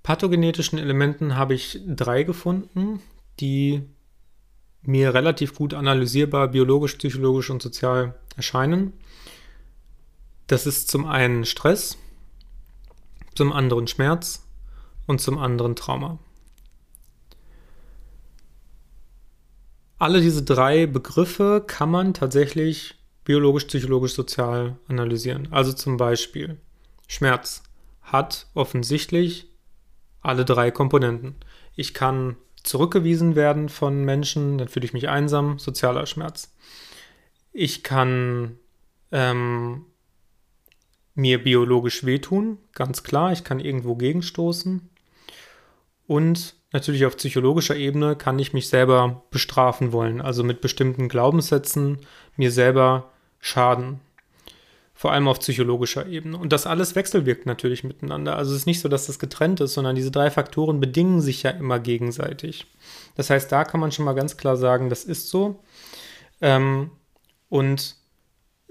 pathogenetischen Elementen habe ich drei gefunden, die mir relativ gut analysierbar biologisch, psychologisch und sozial erscheinen. Das ist zum einen Stress, zum anderen Schmerz und zum anderen Trauma. Alle diese drei Begriffe kann man tatsächlich biologisch, psychologisch, sozial analysieren. Also zum Beispiel Schmerz hat offensichtlich alle drei Komponenten. Ich kann zurückgewiesen werden von Menschen, dann fühle ich mich einsam, sozialer Schmerz. Ich kann ähm, mir biologisch wehtun, ganz klar. Ich kann irgendwo gegenstoßen. Und natürlich auf psychologischer Ebene kann ich mich selber bestrafen wollen, also mit bestimmten Glaubenssätzen mir selber schaden. Vor allem auf psychologischer Ebene. Und das alles wechselwirkt natürlich miteinander. Also es ist nicht so, dass das getrennt ist, sondern diese drei Faktoren bedingen sich ja immer gegenseitig. Das heißt, da kann man schon mal ganz klar sagen, das ist so. Ähm, und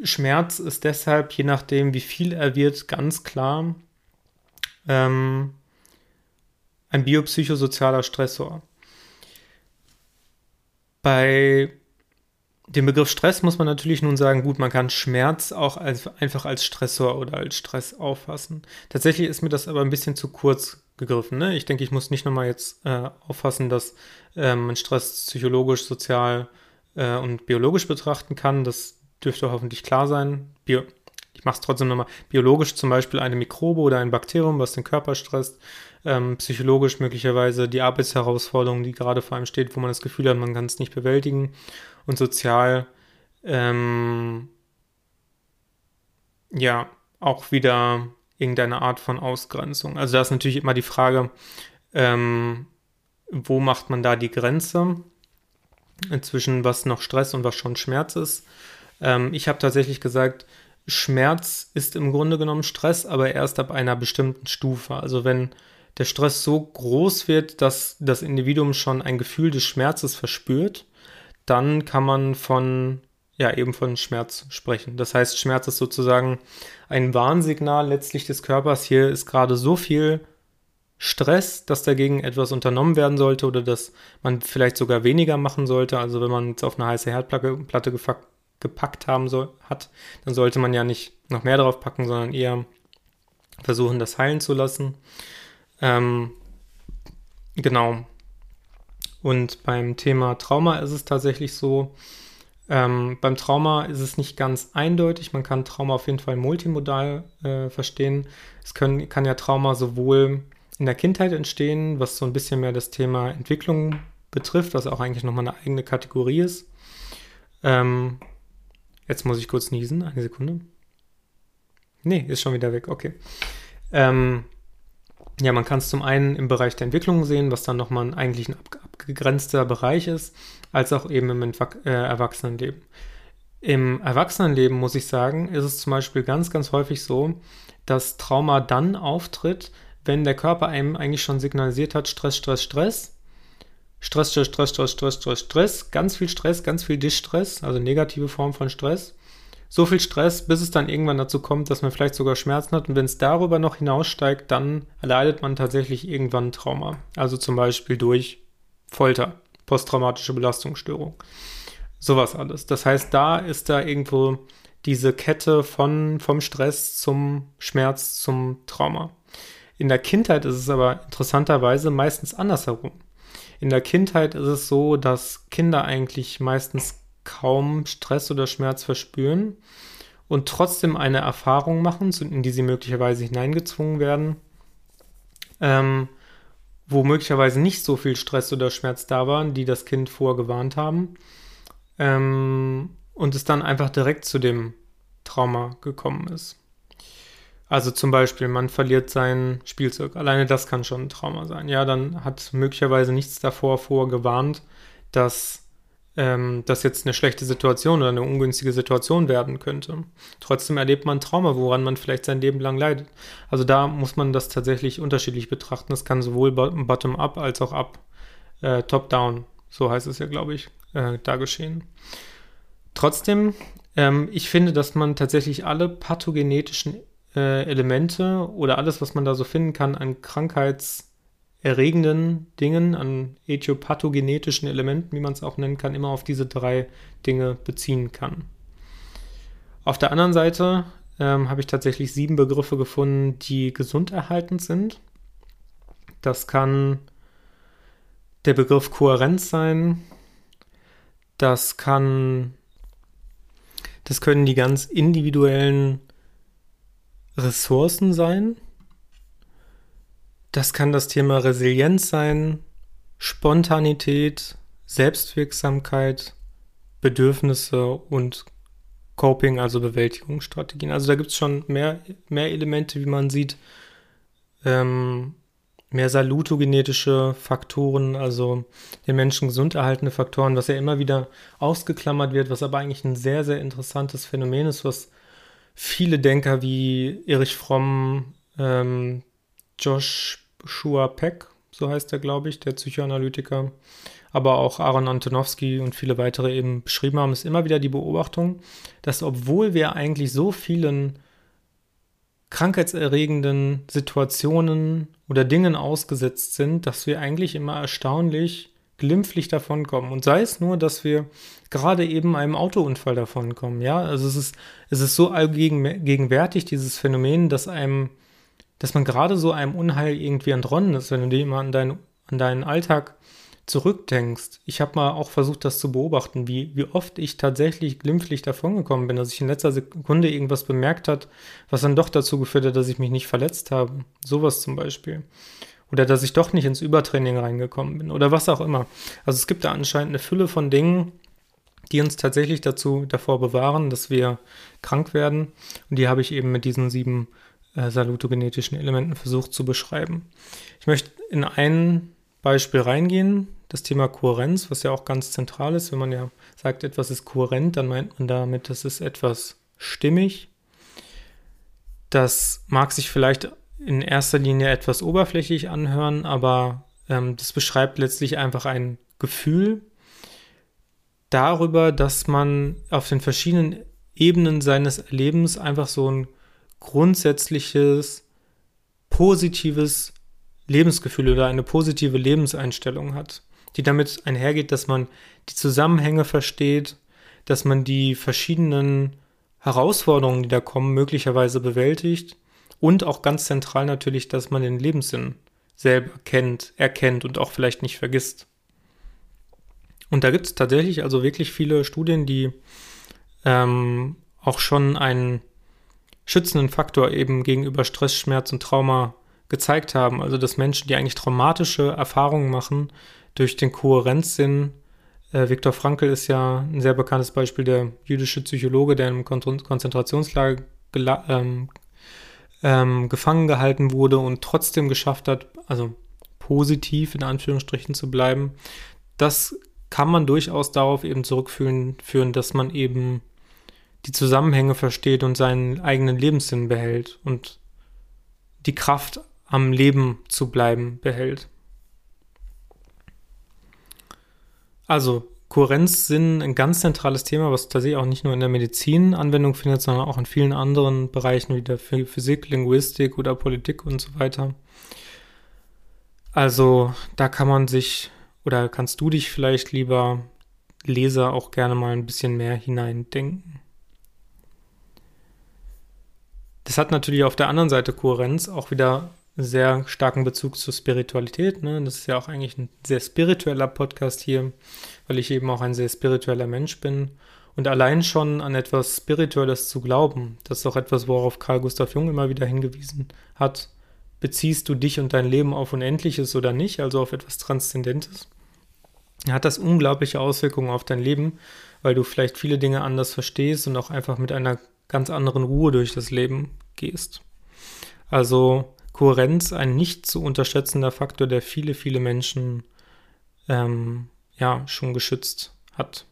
Schmerz ist deshalb, je nachdem, wie viel er wird, ganz klar ähm, ein biopsychosozialer Stressor. Bei dem Begriff Stress muss man natürlich nun sagen, gut, man kann Schmerz auch als, einfach als Stressor oder als Stress auffassen. Tatsächlich ist mir das aber ein bisschen zu kurz gegriffen. Ne? Ich denke, ich muss nicht nochmal jetzt äh, auffassen, dass ähm, man Stress psychologisch, sozial äh, und biologisch betrachten kann. Das dürfte hoffentlich klar sein. Bio ich mache es trotzdem nochmal. Biologisch zum Beispiel eine Mikrobe oder ein Bakterium, was den Körper stresst. Ähm, psychologisch möglicherweise die Arbeitsherausforderung, die gerade vor einem steht, wo man das Gefühl hat, man kann es nicht bewältigen. Und sozial, ähm, ja, auch wieder irgendeine Art von Ausgrenzung. Also da ist natürlich immer die Frage, ähm, wo macht man da die Grenze zwischen was noch Stress und was schon Schmerz ist. Ähm, ich habe tatsächlich gesagt, Schmerz ist im Grunde genommen Stress, aber erst ab einer bestimmten Stufe. Also wenn der Stress so groß wird, dass das Individuum schon ein Gefühl des Schmerzes verspürt, dann kann man von, ja, eben von Schmerz sprechen. Das heißt, Schmerz ist sozusagen ein Warnsignal letztlich des Körpers. Hier ist gerade so viel Stress, dass dagegen etwas unternommen werden sollte oder dass man vielleicht sogar weniger machen sollte. Also wenn man jetzt auf eine heiße Herdplatte Platte gepackt haben soll, hat, dann sollte man ja nicht noch mehr drauf packen, sondern eher versuchen, das heilen zu lassen. Ähm, genau. Und beim Thema Trauma ist es tatsächlich so, ähm, beim Trauma ist es nicht ganz eindeutig. Man kann Trauma auf jeden Fall multimodal äh, verstehen. Es können, kann ja Trauma sowohl in der Kindheit entstehen, was so ein bisschen mehr das Thema Entwicklung betrifft, was auch eigentlich nochmal eine eigene Kategorie ist. Ähm, Jetzt muss ich kurz niesen. Eine Sekunde. Nee, ist schon wieder weg. Okay. Ähm, ja, man kann es zum einen im Bereich der Entwicklung sehen, was dann nochmal eigentlich ein abgegrenzter Bereich ist, als auch eben im Entwa äh, Erwachsenenleben. Im Erwachsenenleben, muss ich sagen, ist es zum Beispiel ganz, ganz häufig so, dass Trauma dann auftritt, wenn der Körper einem eigentlich schon signalisiert hat, Stress, Stress, Stress. Stress, Stress, Stress, Stress, Stress, Stress, Stress, ganz viel Stress, ganz viel Distress, also negative Form von Stress. So viel Stress, bis es dann irgendwann dazu kommt, dass man vielleicht sogar Schmerzen hat. Und wenn es darüber noch hinaussteigt, dann erleidet man tatsächlich irgendwann Trauma. Also zum Beispiel durch Folter, posttraumatische Belastungsstörung. Sowas alles. Das heißt, da ist da irgendwo diese Kette von, vom Stress zum Schmerz zum Trauma. In der Kindheit ist es aber interessanterweise meistens andersherum. In der Kindheit ist es so, dass Kinder eigentlich meistens kaum Stress oder Schmerz verspüren und trotzdem eine Erfahrung machen, in die sie möglicherweise hineingezwungen werden, ähm, wo möglicherweise nicht so viel Stress oder Schmerz da waren, die das Kind vorgewarnt haben, ähm, und es dann einfach direkt zu dem Trauma gekommen ist. Also zum Beispiel, man verliert sein Spielzeug. Alleine das kann schon ein Trauma sein. Ja, dann hat möglicherweise nichts davor vorgewarnt, dass ähm, das jetzt eine schlechte Situation oder eine ungünstige Situation werden könnte. Trotzdem erlebt man Trauma, woran man vielleicht sein Leben lang leidet. Also da muss man das tatsächlich unterschiedlich betrachten. Das kann sowohl bottom-up als auch up, äh, top-down, so heißt es ja, glaube ich, äh, da geschehen. Trotzdem, ähm, ich finde, dass man tatsächlich alle pathogenetischen äh, Elemente oder alles, was man da so finden kann an krankheitserregenden Dingen, an etiopathogenetischen Elementen, wie man es auch nennen kann, immer auf diese drei Dinge beziehen kann. Auf der anderen Seite ähm, habe ich tatsächlich sieben Begriffe gefunden, die gesunderhaltend sind. Das kann der Begriff Kohärenz sein. Das kann, das können die ganz individuellen Ressourcen sein. Das kann das Thema Resilienz sein, Spontanität, Selbstwirksamkeit, Bedürfnisse und Coping, also Bewältigungsstrategien. Also da gibt es schon mehr, mehr Elemente, wie man sieht. Ähm, mehr salutogenetische Faktoren, also den Menschen gesund erhaltene Faktoren, was ja immer wieder ausgeklammert wird, was aber eigentlich ein sehr, sehr interessantes Phänomen ist, was viele Denker wie Erich Fromm, ähm, Joshua Peck, so heißt er, glaube ich, der Psychoanalytiker, aber auch Aaron Antonowski und viele weitere eben beschrieben haben, ist immer wieder die Beobachtung, dass obwohl wir eigentlich so vielen krankheitserregenden Situationen oder Dingen ausgesetzt sind, dass wir eigentlich immer erstaunlich glimpflich davonkommen. Und sei es nur, dass wir gerade eben einem Autounfall davonkommen. Ja, also es ist, es ist so allgegenwärtig, dieses Phänomen, dass einem, dass man gerade so einem Unheil irgendwie entronnen ist, wenn du dir immer an, dein, an deinen Alltag zurückdenkst. Ich habe mal auch versucht, das zu beobachten, wie, wie oft ich tatsächlich glimpflich davongekommen bin, dass ich in letzter Sekunde irgendwas bemerkt hat, was dann doch dazu geführt hat, dass ich mich nicht verletzt habe. Sowas zum Beispiel. Oder dass ich doch nicht ins Übertraining reingekommen bin. Oder was auch immer. Also es gibt da anscheinend eine Fülle von Dingen, die uns tatsächlich dazu davor bewahren, dass wir krank werden. Und die habe ich eben mit diesen sieben äh, salutogenetischen Elementen versucht zu beschreiben. Ich möchte in ein Beispiel reingehen, das Thema Kohärenz, was ja auch ganz zentral ist. Wenn man ja sagt, etwas ist kohärent, dann meint man damit, das ist etwas stimmig. Das mag sich vielleicht in erster Linie etwas oberflächlich anhören, aber ähm, das beschreibt letztlich einfach ein Gefühl darüber, dass man auf den verschiedenen Ebenen seines Lebens einfach so ein grundsätzliches, positives Lebensgefühl oder eine positive Lebenseinstellung hat, die damit einhergeht, dass man die Zusammenhänge versteht, dass man die verschiedenen Herausforderungen, die da kommen, möglicherweise bewältigt und auch ganz zentral natürlich, dass man den Lebenssinn selber kennt, erkennt und auch vielleicht nicht vergisst. Und da gibt es tatsächlich also wirklich viele Studien, die ähm, auch schon einen schützenden Faktor eben gegenüber Stress, Schmerz und Trauma gezeigt haben. Also dass Menschen, die eigentlich traumatische Erfahrungen machen, durch den Kohärenzsinn, äh, Viktor Frankl ist ja ein sehr bekanntes Beispiel, der jüdische Psychologe, der im Konzentrationslager ähm, ähm, gefangen gehalten wurde und trotzdem geschafft hat, also positiv in Anführungsstrichen zu bleiben, das kann man durchaus darauf eben zurückführen, führen, dass man eben die Zusammenhänge versteht und seinen eigenen Lebenssinn behält und die Kraft am Leben zu bleiben behält. Also Kohärenzsinn ein ganz zentrales Thema, was tatsächlich auch nicht nur in der Medizin Anwendung findet, sondern auch in vielen anderen Bereichen wie der Physik, Linguistik oder Politik und so weiter. Also da kann man sich oder kannst du dich vielleicht lieber Leser auch gerne mal ein bisschen mehr hineindenken. Das hat natürlich auf der anderen Seite Kohärenz auch wieder sehr starken Bezug zur Spiritualität. Ne? Das ist ja auch eigentlich ein sehr spiritueller Podcast hier, weil ich eben auch ein sehr spiritueller Mensch bin. Und allein schon an etwas Spirituelles zu glauben, das ist auch etwas, worauf Karl Gustav Jung immer wieder hingewiesen hat. Beziehst du dich und dein Leben auf Unendliches oder nicht, also auf etwas Transzendentes? Hat das unglaubliche Auswirkungen auf dein Leben, weil du vielleicht viele Dinge anders verstehst und auch einfach mit einer ganz anderen Ruhe durch das Leben gehst. Also Kohärenz ein nicht zu unterschätzender Faktor, der viele, viele Menschen ähm, ja schon geschützt hat.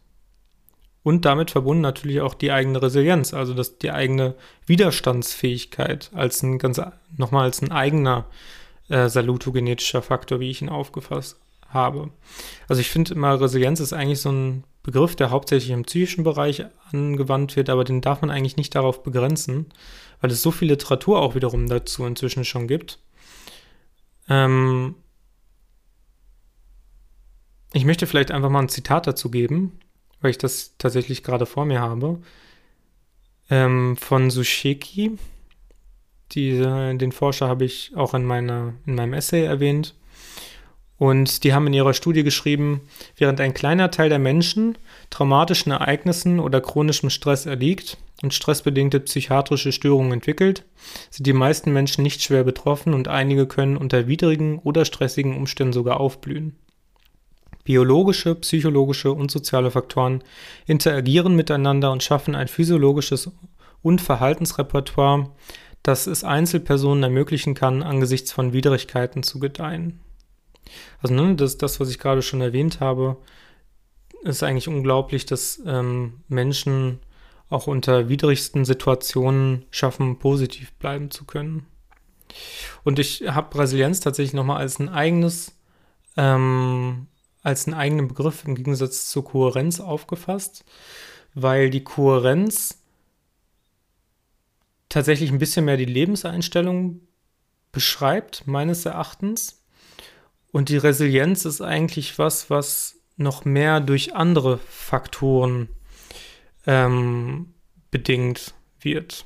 Und damit verbunden natürlich auch die eigene Resilienz, also das, die eigene Widerstandsfähigkeit als ein ganz, nochmal als ein eigener äh, salutogenetischer Faktor, wie ich ihn aufgefasst habe. Also ich finde immer, Resilienz ist eigentlich so ein Begriff, der hauptsächlich im psychischen Bereich angewandt wird, aber den darf man eigentlich nicht darauf begrenzen, weil es so viel Literatur auch wiederum dazu inzwischen schon gibt. Ähm ich möchte vielleicht einfach mal ein Zitat dazu geben, weil ich das tatsächlich gerade vor mir habe, ähm, von Susheki. Die, den Forscher habe ich auch in, meiner, in meinem Essay erwähnt. Und die haben in ihrer Studie geschrieben, während ein kleiner Teil der Menschen traumatischen Ereignissen oder chronischem Stress erliegt und stressbedingte psychiatrische Störungen entwickelt, sind die meisten Menschen nicht schwer betroffen und einige können unter widrigen oder stressigen Umständen sogar aufblühen. Biologische, psychologische und soziale Faktoren interagieren miteinander und schaffen ein physiologisches und Verhaltensrepertoire, das es Einzelpersonen ermöglichen kann, angesichts von Widrigkeiten zu gedeihen. Also, ne, das, das, was ich gerade schon erwähnt habe, ist eigentlich unglaublich, dass ähm, Menschen auch unter widrigsten Situationen schaffen, positiv bleiben zu können. Und ich habe Resilienz tatsächlich nochmal als ein eigenes, ähm, als einen eigenen Begriff im Gegensatz zur Kohärenz aufgefasst, weil die Kohärenz tatsächlich ein bisschen mehr die Lebenseinstellung beschreibt, meines Erachtens. Und die Resilienz ist eigentlich was, was noch mehr durch andere Faktoren ähm, bedingt wird.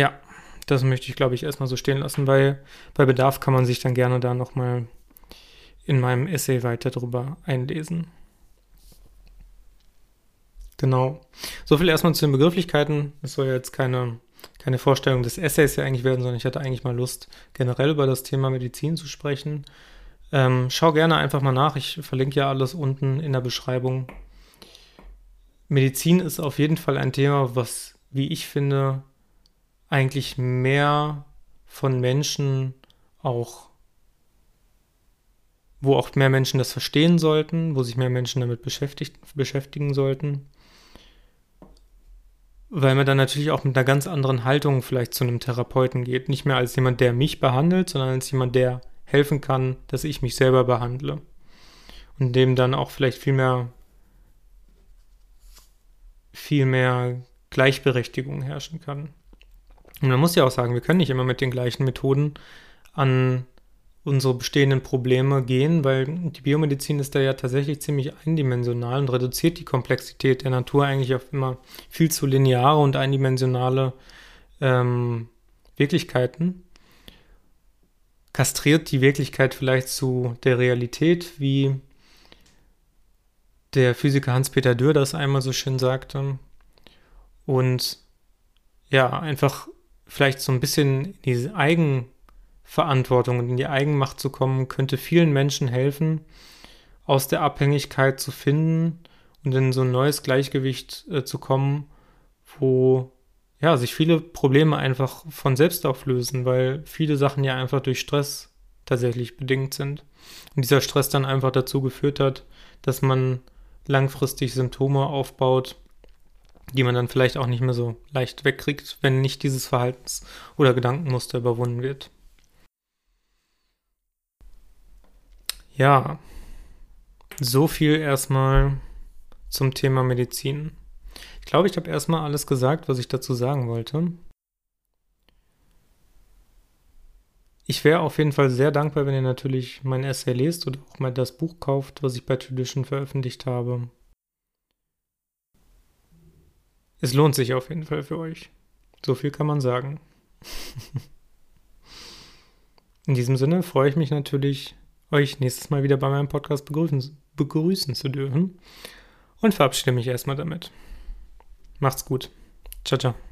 Ja, das möchte ich, glaube ich, erstmal so stehen lassen, weil bei Bedarf kann man sich dann gerne da nochmal in meinem Essay weiter drüber einlesen. Genau. So viel erstmal zu den Begrifflichkeiten. Es soll ja jetzt keine, keine Vorstellung des Essays ja eigentlich werden, sondern ich hatte eigentlich mal Lust, generell über das Thema Medizin zu sprechen. Ähm, schau gerne einfach mal nach. Ich verlinke ja alles unten in der Beschreibung. Medizin ist auf jeden Fall ein Thema, was, wie ich finde, eigentlich mehr von Menschen auch, wo auch mehr Menschen das verstehen sollten, wo sich mehr Menschen damit beschäftigen sollten weil man dann natürlich auch mit einer ganz anderen Haltung vielleicht zu einem Therapeuten geht. Nicht mehr als jemand, der mich behandelt, sondern als jemand, der helfen kann, dass ich mich selber behandle. Und dem dann auch vielleicht viel mehr, viel mehr Gleichberechtigung herrschen kann. Und man muss ja auch sagen, wir können nicht immer mit den gleichen Methoden an unsere bestehenden Probleme gehen, weil die Biomedizin ist da ja tatsächlich ziemlich eindimensional und reduziert die Komplexität der Natur eigentlich auf immer viel zu lineare und eindimensionale ähm, Wirklichkeiten. Kastriert die Wirklichkeit vielleicht zu der Realität, wie der Physiker Hans-Peter Dürr das einmal so schön sagte. Und ja, einfach vielleicht so ein bisschen diese Eigen- Verantwortung und in die Eigenmacht zu kommen, könnte vielen Menschen helfen, aus der Abhängigkeit zu finden und in so ein neues Gleichgewicht äh, zu kommen, wo ja, sich viele Probleme einfach von selbst auflösen, weil viele Sachen ja einfach durch Stress tatsächlich bedingt sind. Und dieser Stress dann einfach dazu geführt hat, dass man langfristig Symptome aufbaut, die man dann vielleicht auch nicht mehr so leicht wegkriegt, wenn nicht dieses Verhaltens- oder Gedankenmuster überwunden wird. Ja, so viel erstmal zum Thema Medizin. Ich glaube, ich habe erstmal alles gesagt, was ich dazu sagen wollte. Ich wäre auf jeden Fall sehr dankbar, wenn ihr natürlich mein Essay lest oder auch mal das Buch kauft, was ich bei Tradition veröffentlicht habe. Es lohnt sich auf jeden Fall für euch. So viel kann man sagen. In diesem Sinne freue ich mich natürlich, euch nächstes Mal wieder bei meinem Podcast begrüßen, begrüßen zu dürfen und verabschiede mich erstmal damit. Macht's gut. Ciao, ciao.